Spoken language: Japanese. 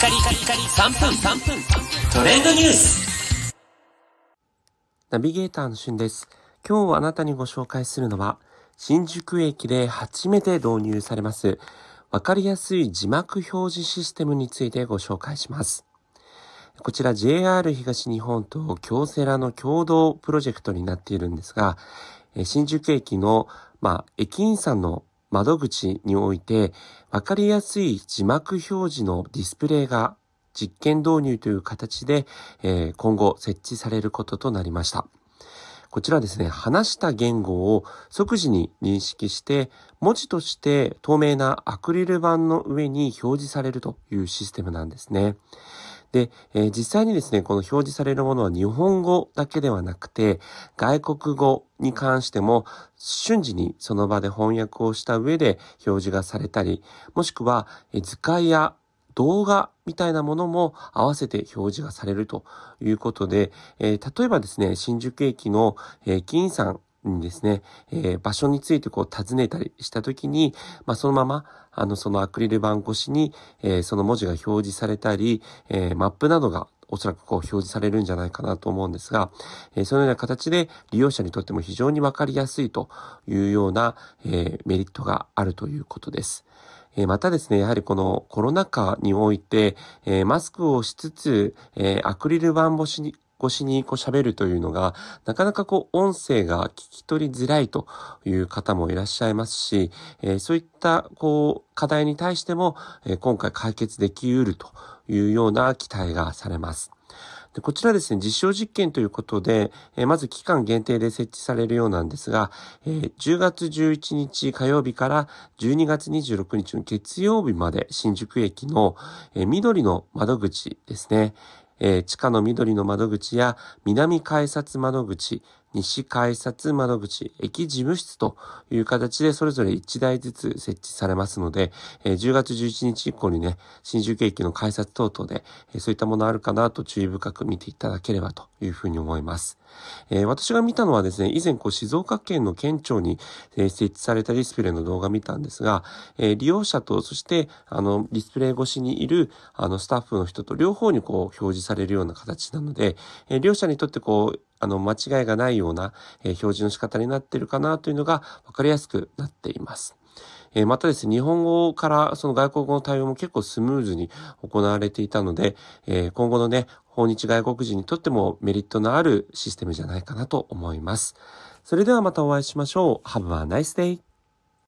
カリカリカリ3分3分トレンドニュースナビゲーターのしゅんです。今日あなたにご紹介するのは、新宿駅で初めて導入されます、わかりやすい字幕表示システムについてご紹介します。こちら JR 東日本と京セラの共同プロジェクトになっているんですが、新宿駅の、まあ、駅員さんの窓口において、わかりやすい字幕表示のディスプレイが実験導入という形で、えー今後設置されることとなりました。こちらですね、話した言語を即時に認識して、文字として透明なアクリル板の上に表示されるというシステムなんですね。で、えー実際にですね、この表示されるものは日本語だけではなくて、外国語に関しても瞬時にその場で翻訳をした上で表示がされたり、もしくはえ図解や動画みたいなものも合わせて表示がされるということで、えー例えばですね、新宿駅のえー駅員さんにですね、えー場所についてこう尋ねたりしたときに、まあ、そのまま、あの、そのアクリル板越しに、えーその文字が表示されたり、えーマップなどがおそらくこう表示されるんじゃないかなと思うんですが、えーそのような形で利用者にとっても非常にわかりやすいというような、えメリットがあるということです。えまたですね、やはりこのコロナ禍において、えマスクをしつつ、えアクリル板越しに、越しにこう喋るというのが、なかなかこう音声が聞き取りづらいという方もいらっしゃいますし、えーそういったこう課題に対しても、えー今回解決できうるというような期待がされます。でこちらですね、実証実験ということで、えーまず期間限定で設置されるようなんですが、えー10月11日火曜日から12月26日の月曜日まで新宿駅の、えー緑の窓口ですね、えー地下の緑の窓口や南改札窓口、西改札窓口、駅事務室という形でそれぞれ1台ずつ設置されますので、えー10月11日以降にね、新宿駅の改札等々で、そういったものあるかなと注意深く見ていただければというふうに思います。えー私が見たのはですね、以前こう静岡県の県庁に、設置されたディスプレイの動画を見たんですが、え利用者とそしてあのディスプレイ越しにいるあのスタッフの人と両方にこう表示されるような形なので、えー利用者にとってこうあの間違いがないような、え表示の仕方になっているかなというのが分かりやすくなっています。えまたですね、日本語からその外国語の対応も結構スムーズに行われていたので、え今後のね、訪日外国人にとってもメリットのあるシステムじゃないかなと思います。それではまたお会いしましょう。Have a nice day!